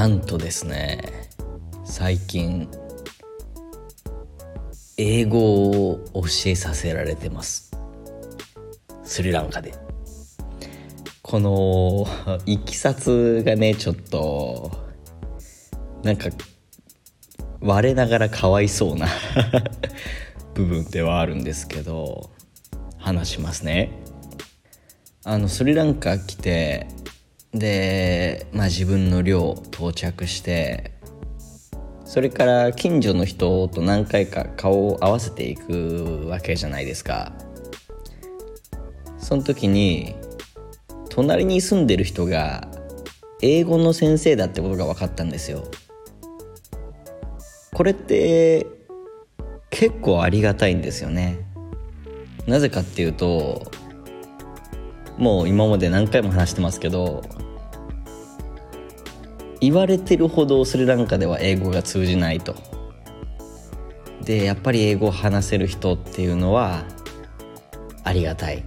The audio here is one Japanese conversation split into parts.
なんとですね最近英語を教えさせられてます。スリランカで。このいきさつがねちょっとなんか我ながらかわいそうな 部分ではあるんですけど話しますね。あのスリランカ来てで、まあ、自分の寮到着してそれから近所の人と何回か顔を合わせていくわけじゃないですか。その時に隣に住んでる人が英語の先生だってことが分かったんですよ。これって結構ありがたいんですよね。なぜかっていうともう今まで何回も話してますけど言われてるほどスリランカでは英語が通じないと。でやっぱり英語を話せる人っていうのはありがたい。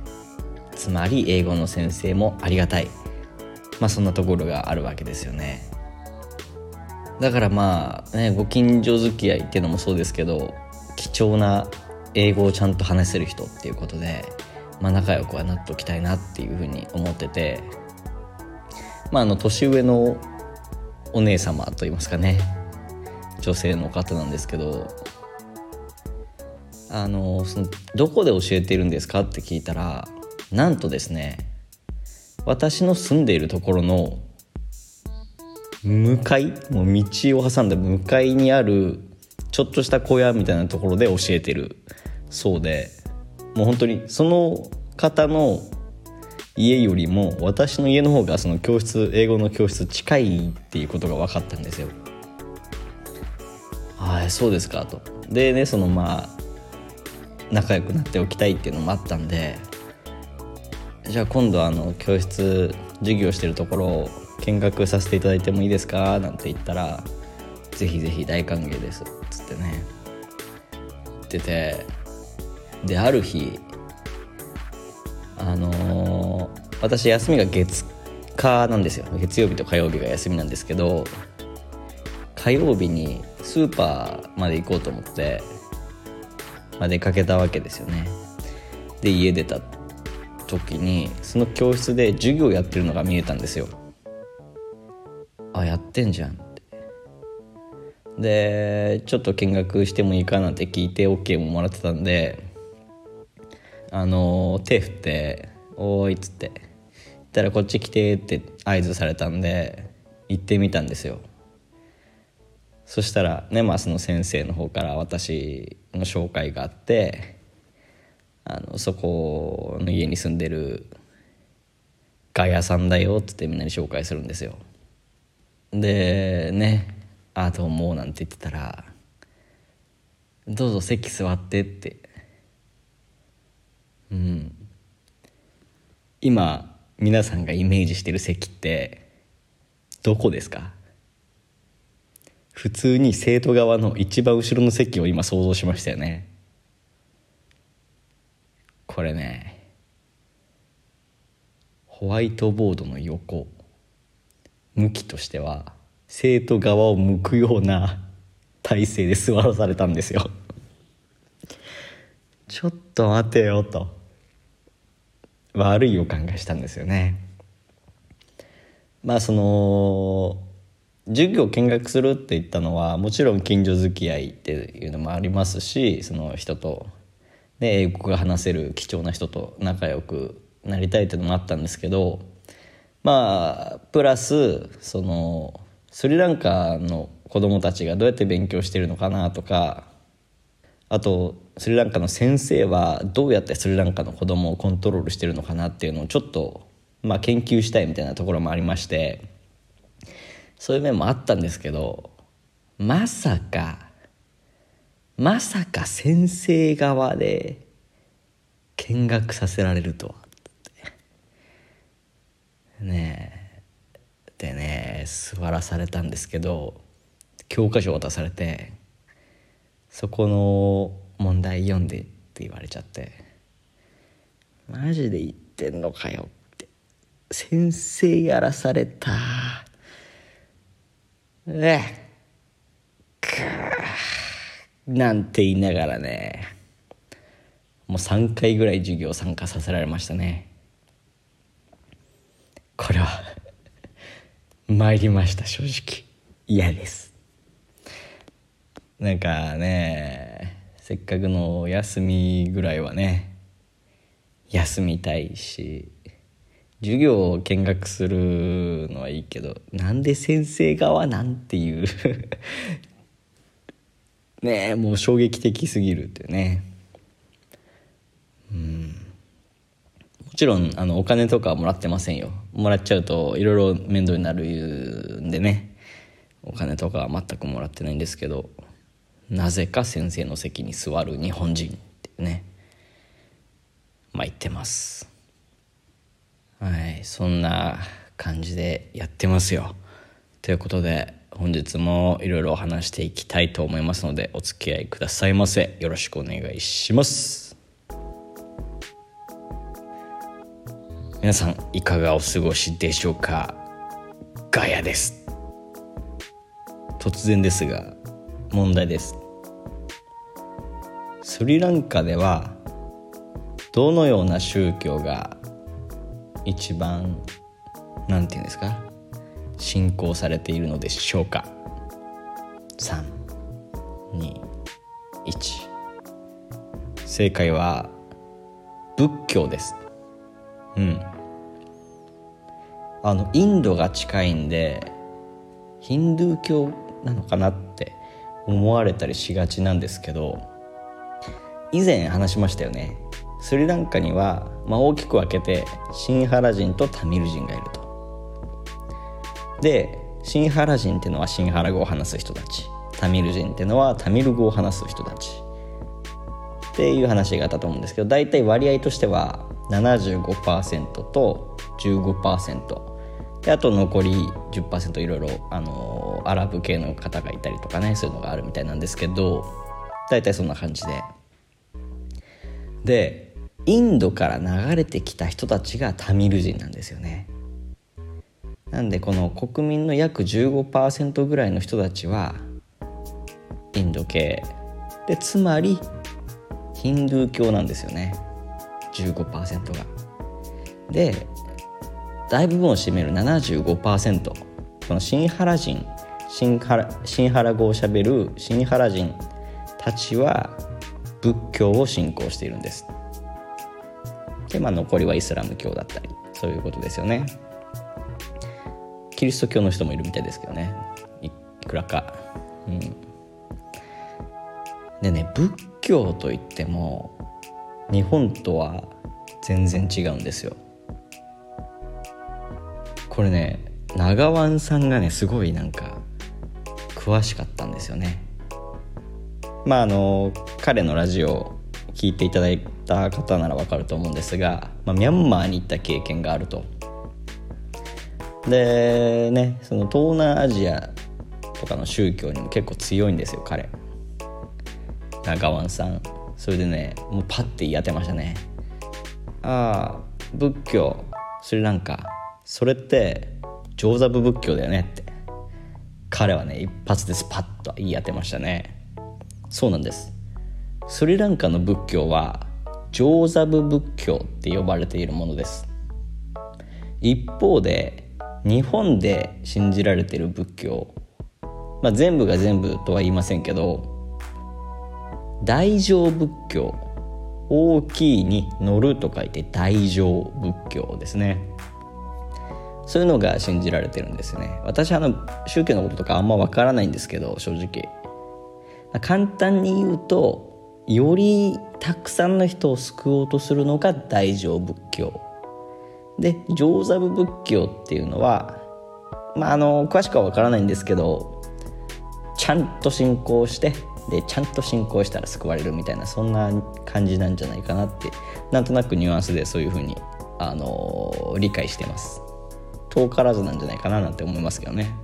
つまり英語の先生もありがたい。まあそんなところがあるわけですよね。だからまあねご近所付き合いっていうのもそうですけど貴重な英語をちゃんと話せる人っていうことで、まあ、仲良くはなっておきたいなっていうふうに思ってて。まああの年上のお姉様といいますかね。女性の方なんですけど。あのそのどこで教えてるんですかって聞いたらなんとですね私の住んでいるところの向かいもう道を挟んだ向かいにあるちょっとした小屋みたいなところで教えてるそうで。もう本当にその方の家よりも私の家の方がその教室英語の教室近いっていうことが分かったんですよ。はいそうですかと。でねそのまあ仲良くなっておきたいっていうのもあったんでじゃあ今度あの教室授業してるところを見学させていただいてもいいですか？なんて言ったら「ぜひぜひ大歓迎です」っつってね言っててである日あの、私休みが月火なんですよ。月曜日と火曜日が休みなんですけど火曜日にスーパーまで行こうと思って、まあ、出かけたわけですよね。で家出た時にその教室で授業やってるのが見えたんですよ。あやってんじゃんって。でちょっと見学してもいいかなんて聞いて OK ももらってたんであの手振って「おーい」っつってたら「こっち来て」って合図されたんで行ってみたんですよ。そしたらねまあその先生の方から私の紹介があってあのそこの家に住んでるガヤさんだよっつってみんなに紹介するんですよ。でね「あどうも」なんて言ってたら「どうぞ席座って」って。うん。今皆さんがイメージしてる席ってどこですか？普通に生徒側の一番後ろの席を今想像しましたよね。これねホワイトボードの横向きとしては生徒側を向くような体勢で座らされたんですよ。ちょっと待てよと。悪い予感がしたんですよね。まあその授業見学するって言ったのはもちろん近所付き合いっていうのもありますしその人と、ね、英語が話せる貴重な人と仲良くなりたいっていうのもあったんですけどまあプラスそのスリランカの子供たちがどうやって勉強してるのかなとかあとスリランカの先生はどうやってスリランカの子供をコントロールしてるのかなっていうのをちょっと、まあ、研究したいみたいなところもありましてそういう面もあったんですけどまさかまさか先生側で見学させられるとはねえ。でね座らされたんですけど教科書渡されてそこの問題読んでって言われちゃって。マジで言ってんのかよって。先生やらされた。えくなんて言いながらね。もう3回ぐらい授業参加させられましたね。これは。参りました正直。嫌です。なんかね。せっかくのお休みぐらいはね休みたいし授業を見学するのはいいけどなんで先生側なんていう ねえもう衝撃的すぎるっていうね。うん。もちろんあのお金とかはもらってませんよ。もらっちゃうといろいろ面倒になるんでね。お金とかは全くもらってないんですけど。なぜか先生の席に座る日本人ってねまあ言ってます。はいそんな感じでやってますよ。ということで本日もいろいろ話していきたいと思いますのでお付き合いくださいませ。よろしくお願いします。皆さんいかがお過ごしでしょうか？ガヤです。突然ですが問題です。スリランカではどのような宗教が一番なんていうんですか信仰されているのでしょうか？321正解は仏教です。うん。あのインドが近いんでヒンドゥー教なのかなって思われたりしがちなんですけど以前話しましたよね。スリランカには、まあ、大きく分けてシンハラ人とタミル人がいると。でシンハラ人っていうのはシンハラ語を話す人たち。タミル人っていうのはタミル語を話す人たち。っていう話があったと思うんですけど大体割合としては75%と15%であと残り10%いろいろ、あのアラブ系の方がいたりとかねそういうのがあるみたいなんですけど大体そんな感じで。でインドから流れてきた人たちがタミル人なんですよね。なんでこの国民の約15%ぐらいの人たちはインド系。でつまりヒンドゥー教なんですよね。15%が。で大部分を占める75%このシンハラ人シンハラシンハラ語をしゃべるシンハラ人たちは仏教を信仰しているんです。でまあ残りはイスラム教だったりそういうことですよね。キリスト教の人もいるみたいですけどねいくらか。うんでね仏教といっても日本とは全然違うんですよこれね長湾さんがねすごいなんか詳しかったんですよね。まああの彼のラジオ聞いていただいた方ならわかると思うんですが、まあ、ミャンマーに行った経験があると。でねその東南アジアとかの宗教にも結構強いんですよ彼。長湾さん。それでねもうパッて言い当てましたね。ああ仏教スリランカ。それって上座部仏教だよねって。彼はね一発でスパッと言い当てましたね。そうなんです。スリランカの仏教は上座部仏教って呼ばれているものです。一方で日本で信じられている仏教、まあ、全部が全部とは言いませんけど大乗仏教大きいに乗ると書いて大乗仏教ですね。そういうのが信じられてるんですね。私あの宗教のこととかあんまわからないんですけど正直。簡単に言うとよりたくさんの人を救おうとするのが大乗仏教。で上座部仏教っていうのはまああの詳しくはわからないんですけどちゃんと信仰してでちゃんと信仰したら救われるみたいなそんな感じなんじゃないかなってなんとなくニュアンスでそういうふうに、あの、理解してます。遠からずなんじゃないかななんて思いますけどね。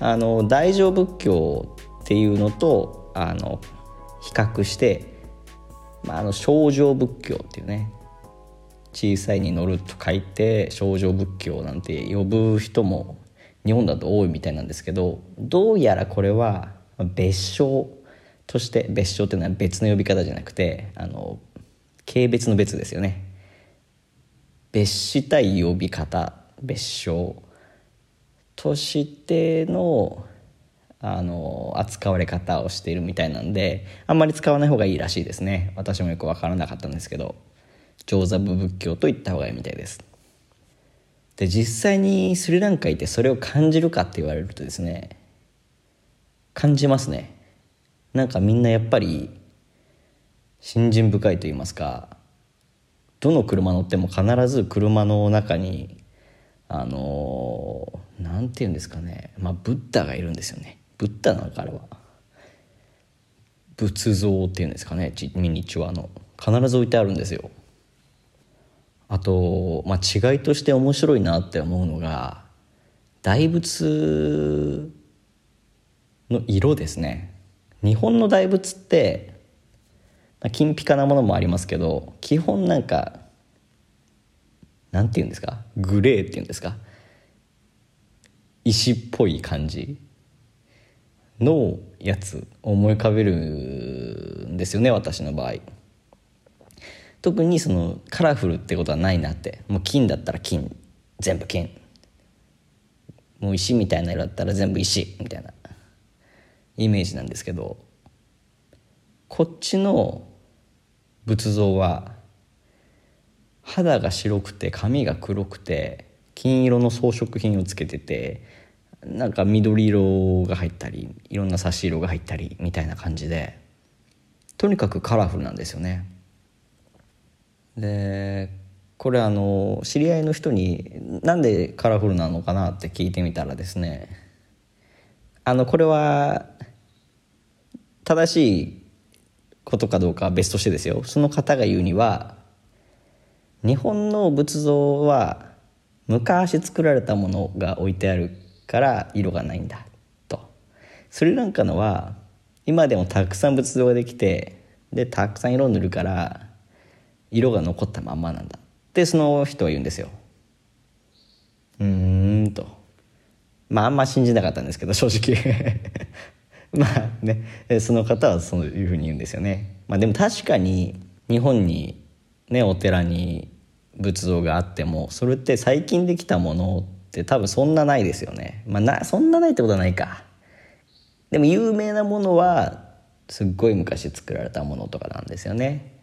あの大乗仏教っていうのとあの比較して、まあ、あの小乗仏教っていうね小さいに乗ると書いて小乗仏教なんて呼ぶ人も日本だと多いみたいなんですけどどうやらこれは別称として別称っていうのは別の呼び方じゃなくてあの軽蔑の別ですよね。別したい呼び方別称としてのあの扱われ方をしているみたいなんであんまり使わない方がいいらしいですね。私もよく分からなかったんですけど上座部仏教と言った方がいいみたいです。で実際にスリランカ行ってそれを感じるかって言われるとですね感じますね。なんかみんなやっぱり信心深いと言いますかどの車乗っても必ず車の中にあの何て言うんですかね。まあブッダがいるんですよね。ブッダなのかあれは。仏像っていうんですかね。ミニチュアの。必ず置いてあるんですよ。あと、まあ、違いとして面白いなって思うのが大仏の色ですね。日本の大仏って、金ピカなものもありますけど基本なんかなんて言うんですか？グレーっていうんですか？石っぽい感じのやつ思い浮かべるんですよね私の場合。特にそのカラフルってことはないなって。もう金だったら金。全部金。もう石みたいな色だったら全部石みたいなイメージなんですけどこっちの仏像は肌が白くて髪が黒くて金色の装飾品をつけててなんか緑色が入ったりいろんな差し色が入ったりみたいな感じでとにかくカラフルなんですよね。でこれあの知り合いの人になんでカラフルなのかなって聞いてみたらですねあのこれは正しいことかどうかは別としてですよ。その方が言うには日本の仏像は昔作られたものが置いてあるから色がないんだと。スリランカのは今でもたくさん仏像ができてでたくさん色を塗るから色が残ったまんまなんだ。ってその人は言うんですよ。うーんと。まああんま信じなかったんですけど正直。まあねその方はそういうふうに言うんですよね。まあでも確かに日本にねお寺に仏像があってもそれって最近できたものって多分そんなないですよね。まあなそんなないってことはないか。でも有名なものはすっごい昔作られたものとかなんですよね。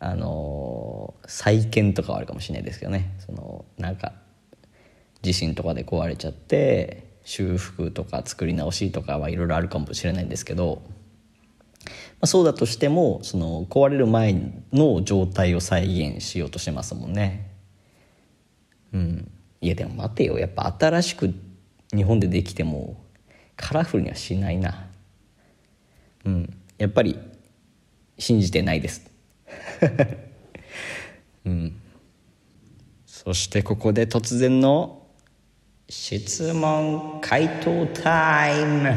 あの再建とかはあるかもしれないですけどね。そのなんか地震とかで壊れちゃって修復とか作り直しとかはいろいろあるかもしれないんですけどまあ、そうだとしてもその壊れる前の状態を再現しようとしてますもんね。うん。いやでも待てよ。やっぱ新しく日本でできてもカラフルにはしないな。うん。やっぱり信じてないです。うん。そしてここで突然の質問回答タイム。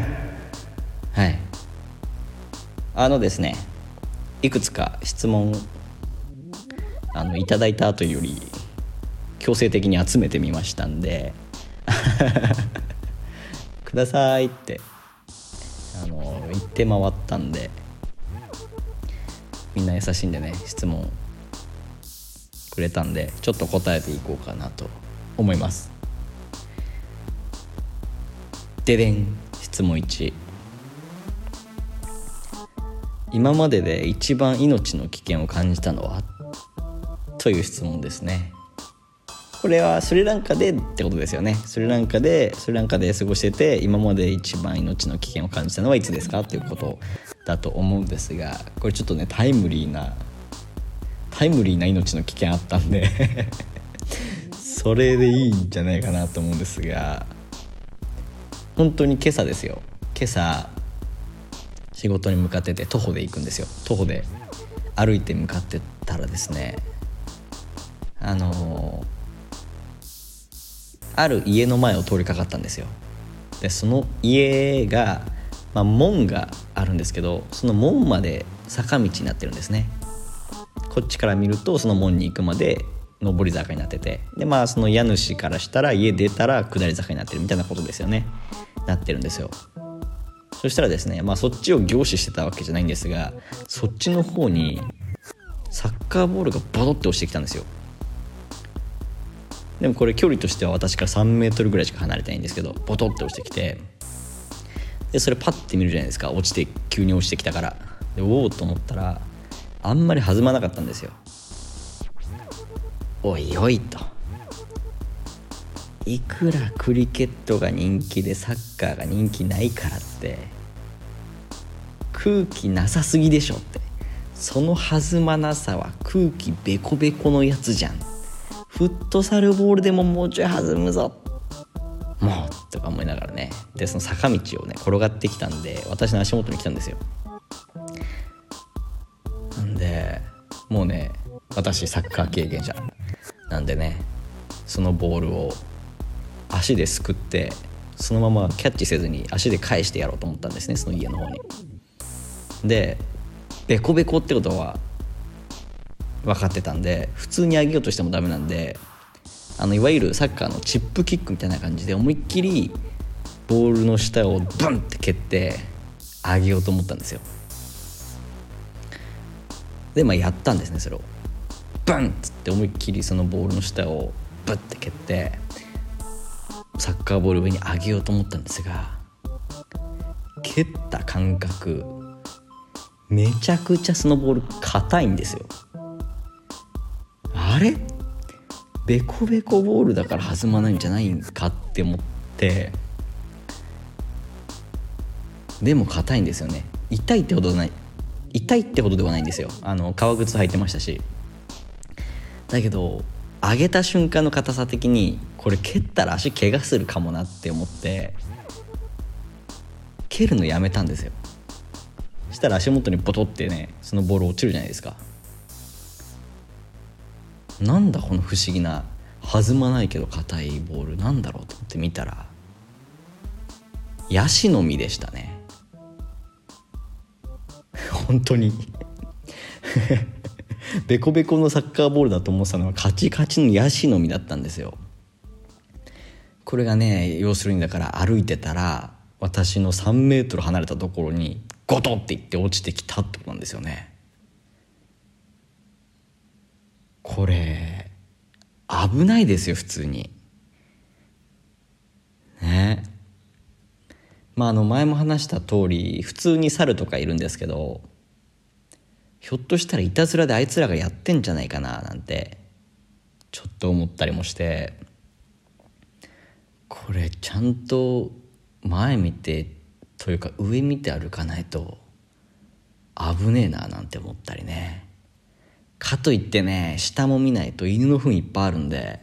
はい。あのですねいくつか質問あのいただいた後より強制的に集めてみましたんで くださいってあの言って回ったんでみんな優しいんでね質問くれたんでちょっと答えていこうかなと思いますででん。質問1今までで一番命の危険を感じたのは？という質問ですね。これはスリランカでってことですよね。スリランカでスリランカで過ごしてて今まで一番命の危険を感じたのはいつですか？っていうことだと思うんですがこれちょっとねタイムリーなタイムリーな命の危険あったんで。それでいいんじゃないかなと思うんですが。本当に今朝ですよ。今朝仕事に向かってて徒歩で行くんですよ。徒歩で歩いて向かってたらですねあのある家の前を通りかかったんですよ。でその家が、まあ、門があるんですけどその門まで坂道になってるんですね。こっちから見るとその門に行くまで上り坂になってて。でまあその家主からしたら家出たら下り坂になってるみたいなことですよね。なってるんですよ。そしたらですねまあそっちを凝視してたわけじゃないんですがそっちの方にサッカーボールがボトって落ちてきたんですよ。でもこれ距離としては私から3メートルぐらいしか離れてないんですけどボトって落ちてきてでそれパッて見るじゃないですか。落ちて急に落ちてきたから。でおおと思ったらあんまり弾まなかったんですよ。おいおいと。いくらクリケットが人気でサッカーが人気ないからって空気なさすぎでしょって。その弾まなさは空気ベコベコのやつじゃん。フットサルボールでももうちょい弾むぞ。もうとか思いながらね。でその坂道をね転がってきたんで私の足元に来たんですよ。なんでもうね私サッカー経験者なんでねそのボールを足ですくってそのままキャッチせずに足で返してやろうと思ったんですねその家の方に。でベコベコってことは分かってたんで普通に上げようとしてもダメなんであのいわゆるサッカーのチップキックみたいな感じで思いっきりボールの下をブンって蹴って上げようと思ったんですよ。でまあやったんですねそれを。ブンっつって思いっきりそのボールの下をブッて蹴ってサッカーボール上に上げようと思ったんですが蹴った感覚めちゃくちゃそのボール硬いんですよ。あれ？ベコベコボールだから弾まないんじゃないんすかって思ってでも硬いんですよね。痛いってほどない痛いってほどではないんですよ。あの革靴履いてましたし。だけど上げた瞬間の硬さ的にこれ蹴ったら足怪我するかもなって思って蹴るのやめたんですよ。したら足元にボトってねそのボール落ちるじゃないですか。なんだこの不思議な弾まないけど硬いボールなんだろうと思って見たらヤシの実でしたね。本当に。ベコベコのサッカーボールだと思ってたのはカチカチのヤシの実だったんですよ。これがね要するにだから歩いてたら私の3メートル離れたところにゴトっていって落ちてきたってことなんですよね。これ危ないですよ普通に。ね。まああの前も話した通り普通に猿とかいるんですけどひょっとしたらいたずらであいつらがやってんじゃないかななんてちょっと思ったりもして。これちゃんと前見てというか上見て歩かないと危ねえななんて思ったりね。かといってね下も見ないと犬の糞いっぱいあるんで。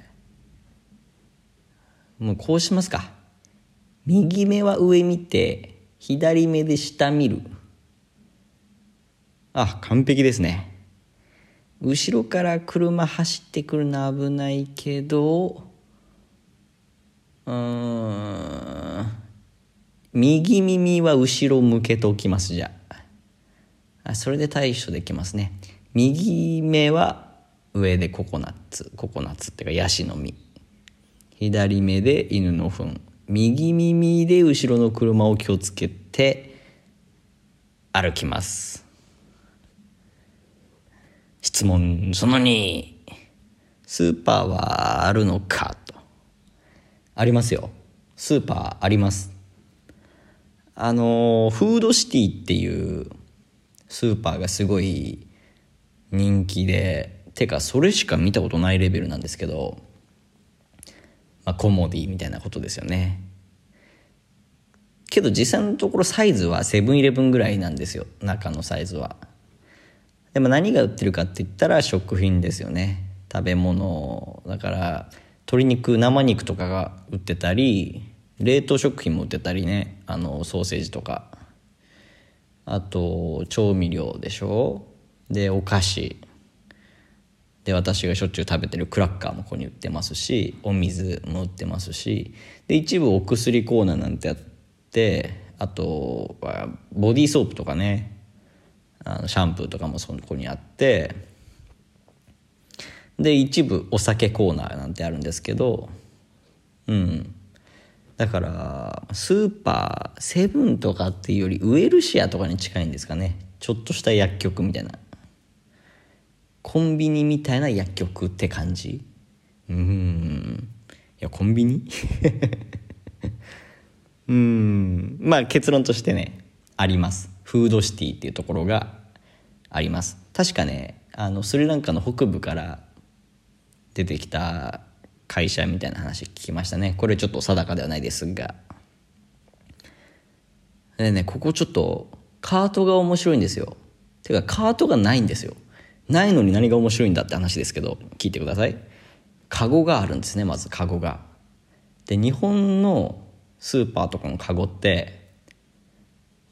もうこうしますか。右目は上見て左目で下見る。あ完璧ですね。後ろから車走ってくるの危ないけどうん右耳は後ろ向けておきますじゃあそれで対処できますね。右目は上でココナッツココナッツっていうかヤシの実。左目で犬の糞。右耳で後ろの車を気をつけて歩きます。質問。その2スーパーはあるのかと。ありますよ。スーパーあります。あのフードシティっていうスーパーがすごい人気でてかそれしか見たことないレベルなんですけど、まあ、コモディみたいなことですよね。けど実際のところサイズはセブンイレブンぐらいなんですよ。中のサイズはでも何が売ってるかって言ったら食品ですよね。食べ物。だから鶏肉生肉とかが売ってたり冷凍食品も売ってたりね。あのソーセージとか。あと調味料でしょ。でお菓子。で私がしょっちゅう食べてるクラッカーもここに売ってますしお水も売ってますし。で一部お薬コーナーなんてあってあとはボディーソープとかね。あのシャンプーとかもそこにあってで一部お酒コーナーなんてあるんですけどうん。だからスーパーセブンとかっていうよりウエルシアとかに近いんですかね。ちょっとした薬局みたいな。コンビニみたいな薬局って感じ。うん。いやコンビニ？うん。まあ結論としてねあります。フードシティっていうところがあります。確かねあのスリランカの北部から出てきた会社みたいな話聞きましたね。これちょっと定かではないですが。でねここちょっとカートが面白いんですよ。てかカートがないんですよ。ないのに何が面白いんだって話ですけど聞いてください。カゴがあるんですねまずカゴが。で日本のスーパーとかのカゴって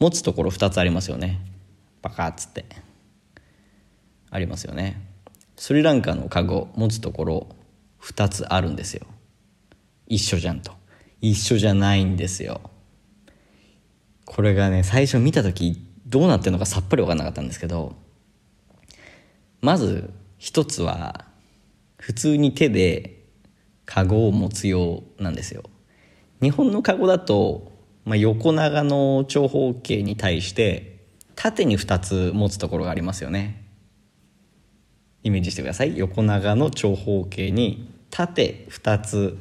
持つところ2つありますよね。バカッつって。ありますよね。スリランカのカゴ持つところ2つあるんですよ。一緒じゃんと。一緒じゃないんですよ。これがね最初見た時どうなってるのかさっぱり分かんなかったんですけどまず一つは普通に手でカゴを持つようなんですよ。日本のカゴだと、まあ、横長の長方形に対して縦に2つ持つところがありますよね。イメージしてください。横長の長方形に縦2つ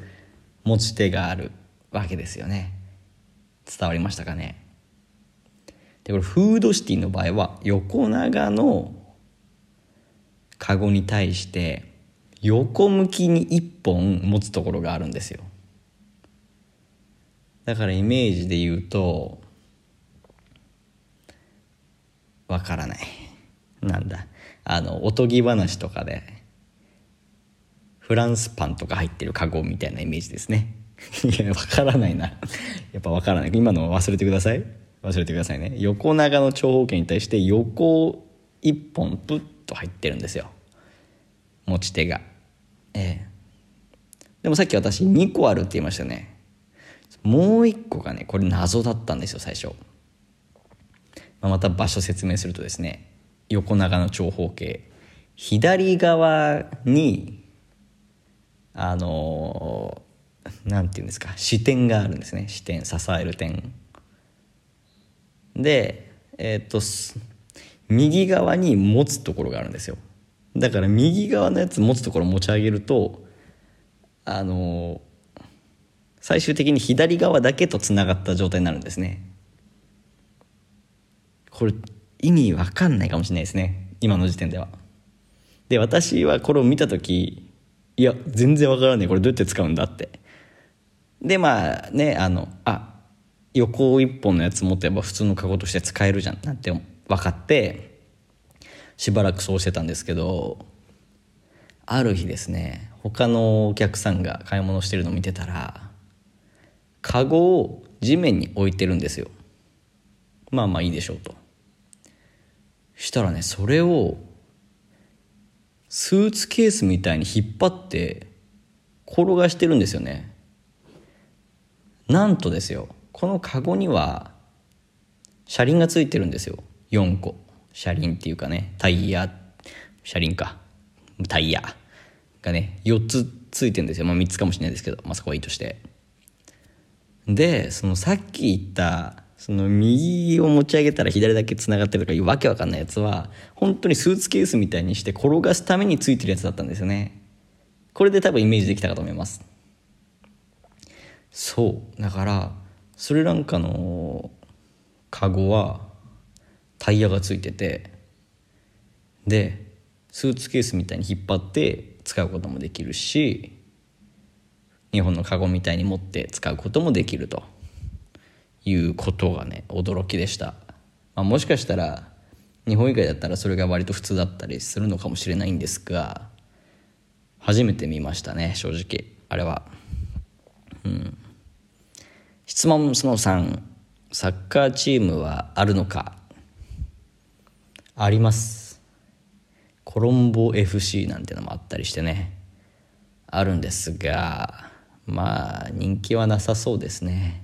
持ち手があるわけですよね。伝わりましたかね？でこれフードシティの場合は横長のカゴに対して横向きに1本持つところがあるんですよ。だからイメージで言うとわからない。なんだ。あのおとぎ話とかでフランスパンとか入ってるカゴみたいなイメージですね。いやわからないな。やっぱわからない。今の忘れてください。忘れてくださいね。横長の長方形に対して横一本プッと入ってるんですよ。持ち手が。ええ。でもさっき私2個あるって言いましたね。もう1個がねこれ謎だったんですよ最初、まあ、また場所説明するとですね横長の長方形。左側にあの何て言うんですか支点があるんですね。支点支える点。でえっ、と右側に持つところがあるんですよ。だから右側のやつ持つところ持ち上げるとあの最終的に左側だけとつながった状態になるんですね。これ意味わかんないかもしれないですね。今の時点では。で私はこれを見た時いや全然わからない。これどうやって使うんだって。でまあねあのあ横一本のやつ持ってば普通のカゴとして使えるじゃんなんて分かってしばらくそうしてたんですけどある日ですね他のお客さんが買い物してるのを見てたらカゴを地面に置いてるんですよ。まあまあいいでしょうと。したらねそれをスーツケースみたいに引っ張って転がしてるんですよね。なんとですよこのカゴには車輪がついてるんですよ。4個。車輪っていうかねタイヤ車輪か。タイヤがね4つついてるんですよ。まあ3つかもしれないですけどまあそこはいいとして。でそのさっき言ったその右を持ち上げたら左だけつながってるとかいうわけわかんないやつは本当にスーツケースみたいにして転がすためについてるやつだったんですよね。これで多分イメージできたかと思います。そう。だからスリランカのカゴはタイヤがついててでスーツケースみたいに引っ張って使うこともできるし日本のカゴみたいに持って使うこともできると。いうことがね驚きでした、まあ、もしかしたら日本以外だったらそれが割と普通だったりするのかもしれないんですが初めて見ましたね正直あれは。うん。質問その3サッカーチームはあるのか？あります。コロンボ FC なんてのもあったりしてね。あるんですがまあ人気はなさそうですね。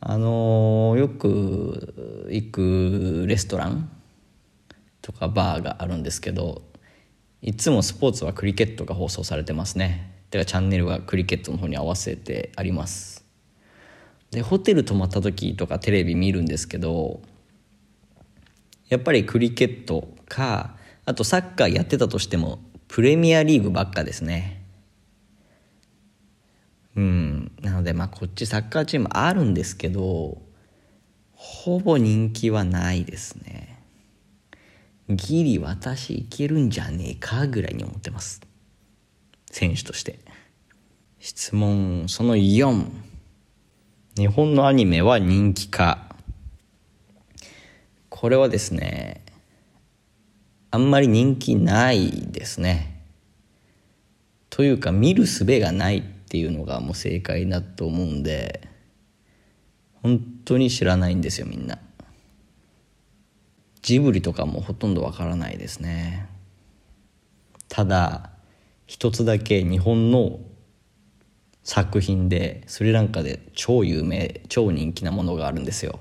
あのよく行くレストランとかバーがあるんですけどいつもスポーツはクリケットが放送されてますね。てかチャンネルはクリケットの方に合わせてあります。でホテル泊まった時とかテレビ見るんですけどやっぱりクリケットかあとサッカーやってたとしてもプレミアリーグばっかですね。うん。なのでまあこっちサッカーチームあるんですけどほぼ人気はないですね。ギリ私いけるんじゃねえかぐらいに思ってます。選手として。質問その4日本のアニメは人気か。これはですねあんまり人気ないですね。というか見る術がないっていうのがもう正解だと思うんで本当に知らないんですよみんな。ジブリとかもほとんどわからないですね。ただ一つだけ日本の作品でスリランカで超有名超人気なものがあるんですよ。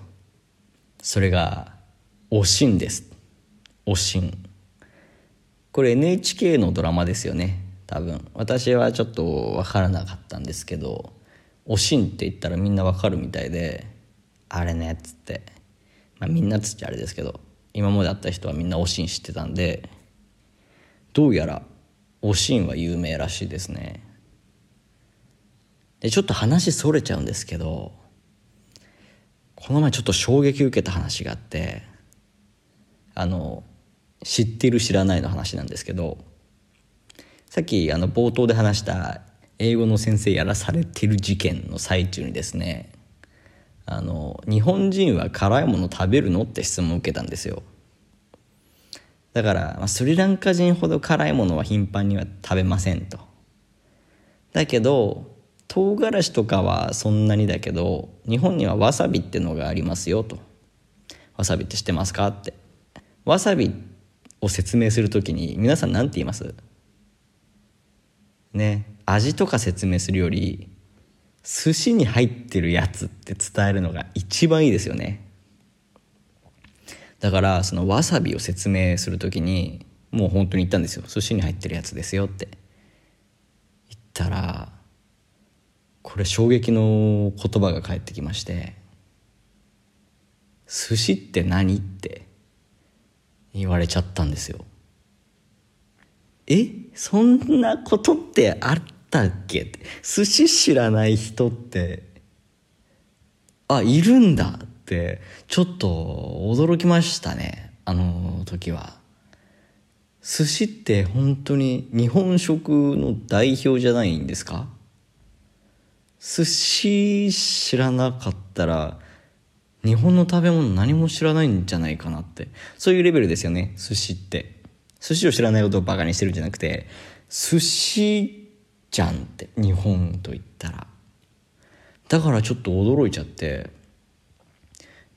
それが「おしん」です。おしんこれ NHK のドラマですよね。多分。私はちょっと分からなかったんですけど「おしん」って言ったらみんな分かるみたいで「あれね」っつって、まあ、みんなっつっちゃあれですけど今まで会った人はみんな「おしん」知ってたんでどうやら「おしん」は有名らしいですね。でちょっと話それちゃうんですけどこの前ちょっと衝撃受けた話があってあの知ってる知らないの話なんですけどさっきあの冒頭で話した英語の先生やらされてる事件の最中にですねあの日本人は辛いもの食べるのって質問を受けたんですよ。だから、ま、スリランカ人ほど辛いものは頻繁には食べませんと。だけど唐辛子とかはそんなにだけど日本にはわさびってのがありますよと。わさびって知ってますかって。わさびを説明するときに皆さん何て言います？ね味とか説明するより寿司に入ってるやつって伝えるのが一番いいですよね。だからそのわさびを説明するときにもう本当に言ったんですよ。寿司に入ってるやつですよって。言ったらこれ衝撃の言葉が返ってきまして「寿司って何?」って言われちゃったんですよ。えそんなことってあったっけ？寿司知らない人って。あいるんだって。ちょっと驚きましたねあの時は。寿司って本当に日本食の代表じゃないんですか？寿司知らなかったら日本の食べ物何も知らないんじゃないかなって。そういうレベルですよね寿司って。寿司を知らないことをバカにしてるんじゃなくて寿司じゃんって日本と言ったら。だからちょっと驚いちゃって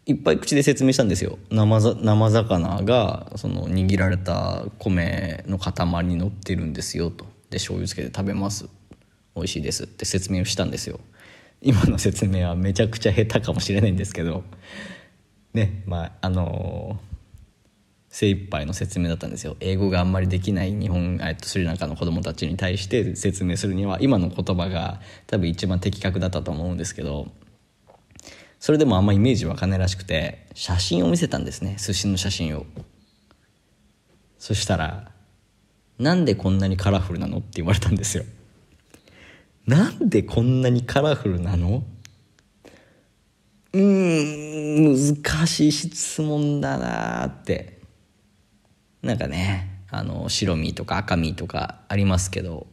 いっぱい口で説明したんですよ。生生魚がその握られた米の塊に乗ってるんですよと。で醤油つけて食べます。美味しいです。って説明をしたんですよ。今の説明はめちゃくちゃ下手かもしれないんですけど。ねまああのー、精一杯の説明だったんですよ。英語があんまりできない日本、えっと、スリランカの子供たちに対して説明するには今の言葉が多分一番的確だったと思うんですけどそれでもあんまイメージ湧かないらしくて写真を見せたんですね。寿司の写真を。そしたら「なんでこんなにカラフルなの?」って言われたんですよ。なんでこんなにカラフルなの？うーん難しい質問だなって。なんかねあの白身とか赤身とかありますけど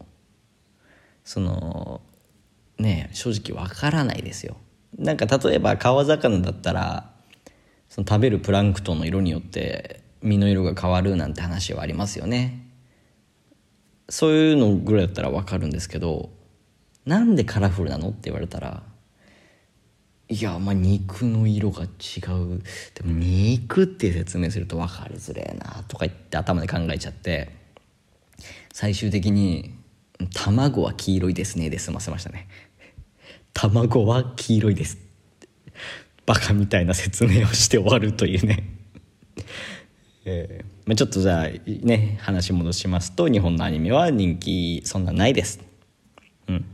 そのね正直わからないですよ。なんか例えば川魚だったらその食べるプランクトンの色によって身の色が変わるなんて話はありますよね。そういうのぐらいだったらわかるんですけどなんでカラフルなのって言われたらいやまあ肉の色が違う。でも肉って説明すると分かりづれえなとか言って頭で考えちゃって最終的に「卵は黄色いですね」で済ませましたね。卵は黄色いです。バカみたいな説明をして終わるというね。えーまあ、ちょっとじゃあね話戻しますと日本のアニメは人気そんなないです。うん、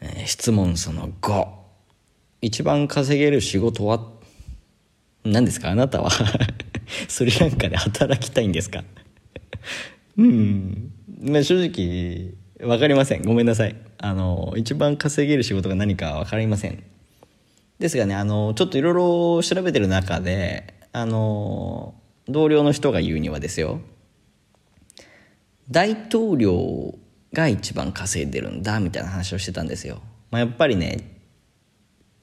えー質問その5一番稼げる仕事は何ですか？あなたは？スリランカで働きたいんですか？うん、まあ、正直分かりません。ごめんなさい。あの一番稼げる仕事が何か分かりません。ですがねあのちょっといろいろ調べてる中であの同僚の人が言うにはですよ。大統領が一番稼いでるんだみたいな話をしてたんですよ、まあ、やっぱりね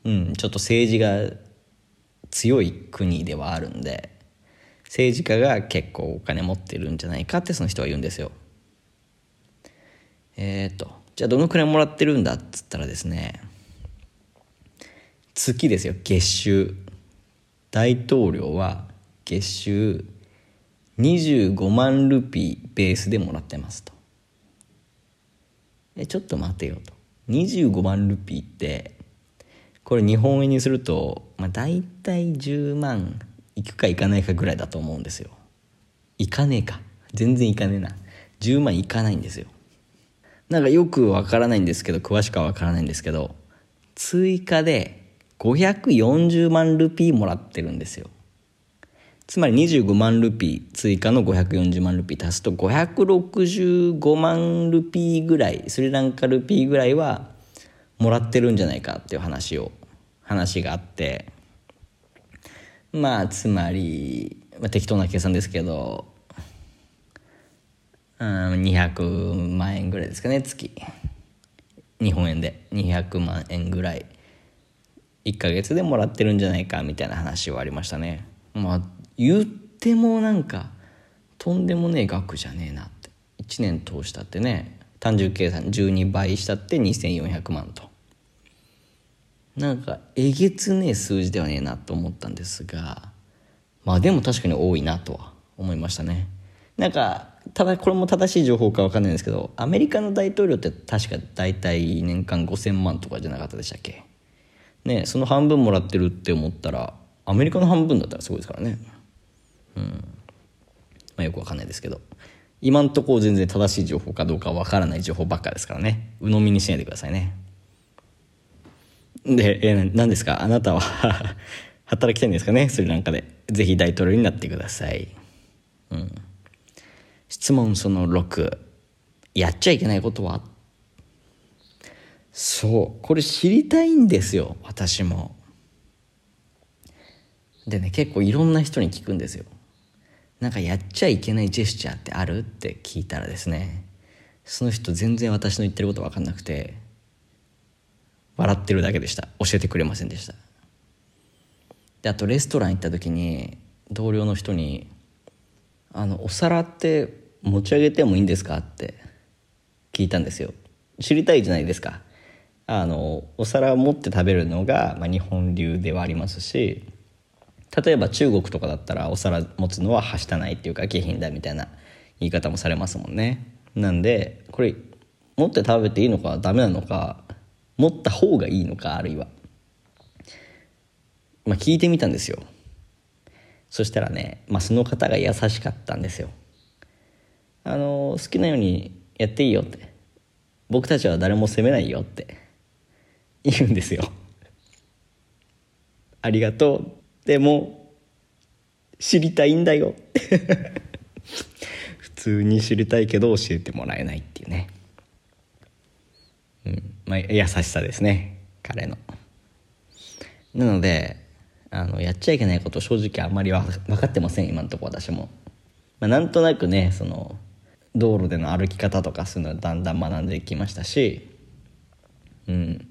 うんちょっと政治が強い国ではあるんで政治家が結構お金持ってるんじゃないかってその人は言うんですよ。えっ、とじゃあどのくらいもらってるんだっつったらですね月ですよ月収。大統領は月収25万ルピーベースでもらってますと。えちょっと待てよと。25万ルピーってこれ日本円にすると、まあ、大体10万いくかいかないかぐらいだと思うんですよ。いかねえか。全然いかねえな。10万いかないんですよ。なんかよくわからないんですけど詳しくはわからないんですけど追加で540万ルピーもらってるんですよ。つまり25万ルピー追加の540万ルピー。足すと565万ルピーぐらいスリランカルピーぐらいはもらってるんじゃないかっていう話を話があってまあつまり、まあ、適当な計算ですけどうん200万円ぐらいですかね月。日本円で。200万円ぐらい。1ヶ月でもらってるんじゃないかみたいな話はありましたね。まあ言ってもなんかとんでもねえ額じゃねえなって。1年通したってね。単純計算12倍したって2400万と。なんかえげつねえ数字ではねえなと思ったんですがまあでも確かに多いなとは思いましたね。なんかただこれも正しい情報か分かんないんですけどアメリカの大統領って確か大体年間5000万とかじゃなかったでしたっけ？ねその半分もらってるって思ったらアメリカの半分だったらすごいですからね。うん。まあよく分かんないですけど。今んとこ全然正しい情報かどうか分からない情報ばっかですからね。鵜呑みにしないでくださいね。で、えー、何ですか？あなたは 働きたいんですかね？スリランカで。ぜひ大統領になってください。うん。質問その6やっちゃいけないことは？そう。これ知りたいんですよ。私も。でね結構いろんな人に聞くんですよ。なんかやっちゃいけないジェスチャーってある？って聞いたらですねその人全然私の言ってること分かんなくて。笑ってるだけでした。教えてくれませんでした。であとレストラン行った時に同僚の人に「あのお皿って持ち上げてもいいんですか?」って聞いたんですよ。知りたいじゃないですか。あのお皿を持って食べるのが、まあ、日本流ではありますし例えば中国とかだったらお皿持つのははしたないっていうか下品だみたいな言い方もされますもんね。なんでこれ持って食べていいのかダメなのか持った方がいいのかあるいは。まあ聞いてみたんですよ。そしたらね、まあ、その方が優しかったんですよ。あの好きなようにやっていいよって。僕たちは誰も責めないよって。言うんですよ。ありがとう。でも知りたいんだよ。普通に知りたいけど教えてもらえないっていうね。うん。まあ優しさですね。彼の。なのであのやっちゃいけないこと正直あんまり分かってません。今のとこ私も、まあ、なんとなくねその道路での歩き方とかそういうのはだんだん学んできましたしうん。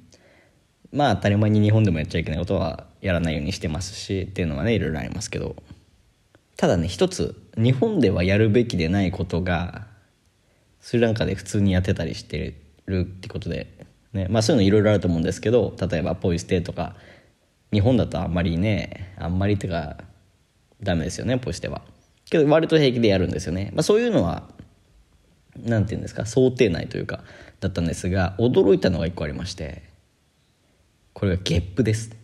まあ当たり前に日本でもやっちゃいけないことはやらないようにしてますしっていうのはねいろいろありますけど。ただね一つ日本ではやるべきでないことがスリランカで普通にやってたりしてるってことで、ねまあ、そういうのいろいろあると思うんですけど例えばポイ捨てとか日本だとあんまりねあんまりっていうかダメですよねポイ捨ては。けど割と平気でやるんですよね、まあ、そういうのはなんていうんですか想定内というかだったんですが驚いたのが一個ありましてこれがゲップです。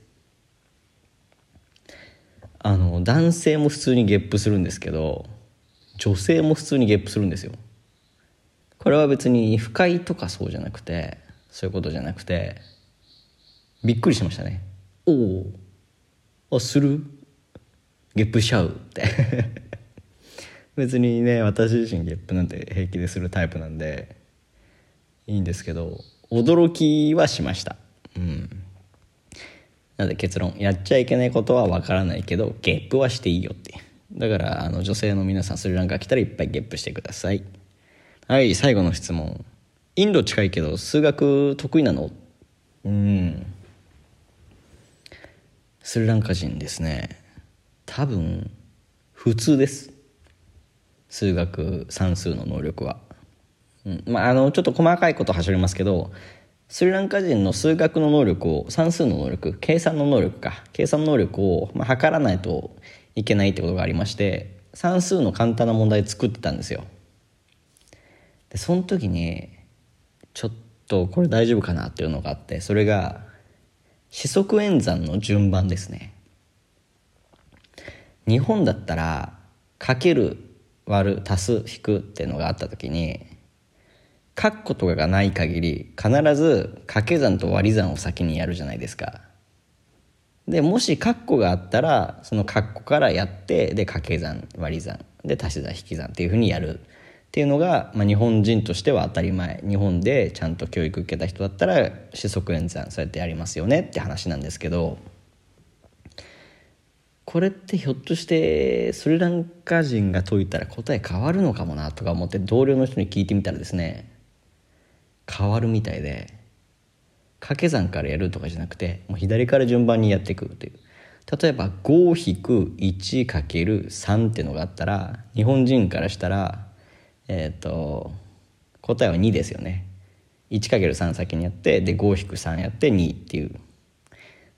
あの男性も普通にゲップするんですけど女性も普通にゲップするんですよ。これは別に不快とかそうじゃなくてそういうことじゃなくてびっくりしましたね。おおあする？ゲップしちゃうって。別にね私自身ゲップなんて平気でするタイプなんでいいんですけど驚きはしました。うん。なので結論やっちゃいけないことはわからないけどゲップはしていいよって。だからあの女性の皆さんスリランカ来たらいっぱいゲップしてください。はい最後の質問インド近いけど数学得意なの？うん。スリランカ人ですね。多分普通です。数学算数の能力は、うん。まあ、あのちょっと細かいこと走りますけどスリランカ人の数学の能力を算数の能力計算の能力か。計算能力を、まあ、測らないといけないってことがありまして算数の簡単な問題作ってたんですよ。でその時にちょっとこれ大丈夫かなっていうのがあってそれが四則演算の順番ですね日本だったらかける割る足す引くっていうのがあった時に括弧とかがない限り必ず掛け算と割り算を先にやるじゃないですか。でもし括弧があったらその括弧からやってで掛け算割り算で足し算引き算っていうふうにやるっていうのが、まあ、日本人としては当たり前。日本でちゃんと教育受けた人だったら四則演算そうやってやりますよねって話なんですけどこれってひょっとしてスリランカ人が解いたら答え変わるのかもなとか思って同僚の人に聞いてみたらですね変わるみたいで掛け算からやるとかじゃなくてもう左から順番にやっていくっていう。例えば 5-1×3 っていうのがあったら日本人からしたらえっ、ー、と答えは2ですよね。1×3 先にやってで5-3やって2っていう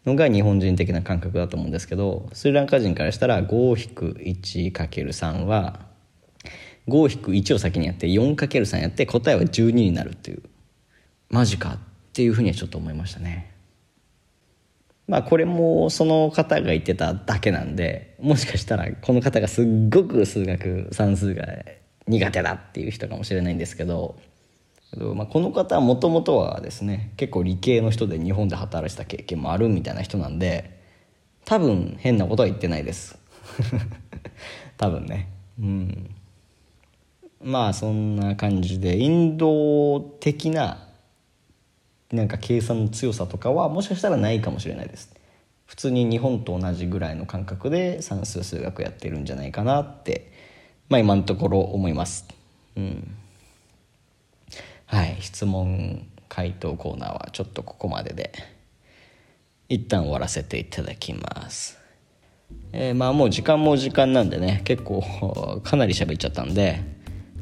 のが日本人的な感覚だと思うんですけどスリランカ人からしたら 5-1×3 は5-1を先にやって 4×3 やって答えは12になるっていうマジかっていうふうにはちょっと思いましたね。まあこれもその方が言ってただけなんでもしかしたらこの方がすっごく数学算数が苦手だっていう人かもしれないんですけどまあ、この方はもともとはですね結構理系の人で日本で働いてた経験もあるみたいな人なんで多分変なことは言ってないです。多分ね。うん。まあそんな感じでインド的ななんか計算の強さとかはもしかしたらないかもしれないです。普通に日本と同じぐらいの感覚で算数数学やってるんじゃないかなってまあ今のところ思います。うん。はい。質問回答コーナーはちょっとここまでで一旦終わらせていただきます。えー、まあもう時間も時間なんでね結構 かなり喋っちゃったんで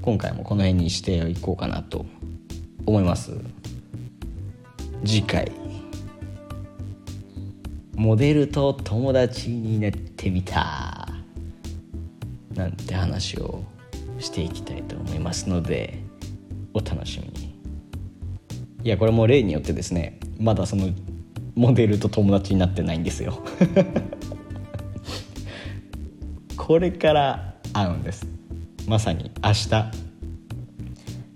今回もこの辺にしていこうかなと思います。次回。モデルと友達になってみたなんて話をしていきたいと思いますのでお楽しみに。いやこれも例によってですねまだそのモデルと友達になってないんですよ。これから会うんです。まさに明日。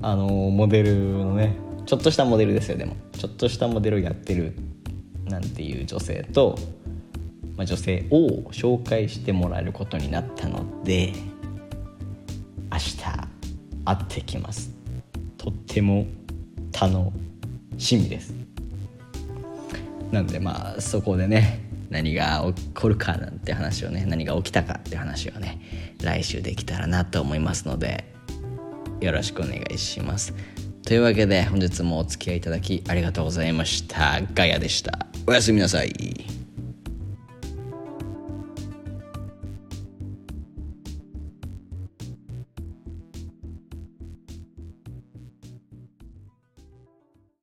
あのモデルのねちょっとしたモデルですよでも。ちょっとしたモデルをやってるなんていう女性と、まあ、女性を紹介してもらえることになったので明日会ってきます。とっても楽しみです。なんでまあそこでね何が起こるかなんて話をね何が起きたかって話をね来週できたらなと思いますのでよろしくお願いします。というわけで本日もお付き合いいただきありがとうございました。ガヤでした。おやすみなさい。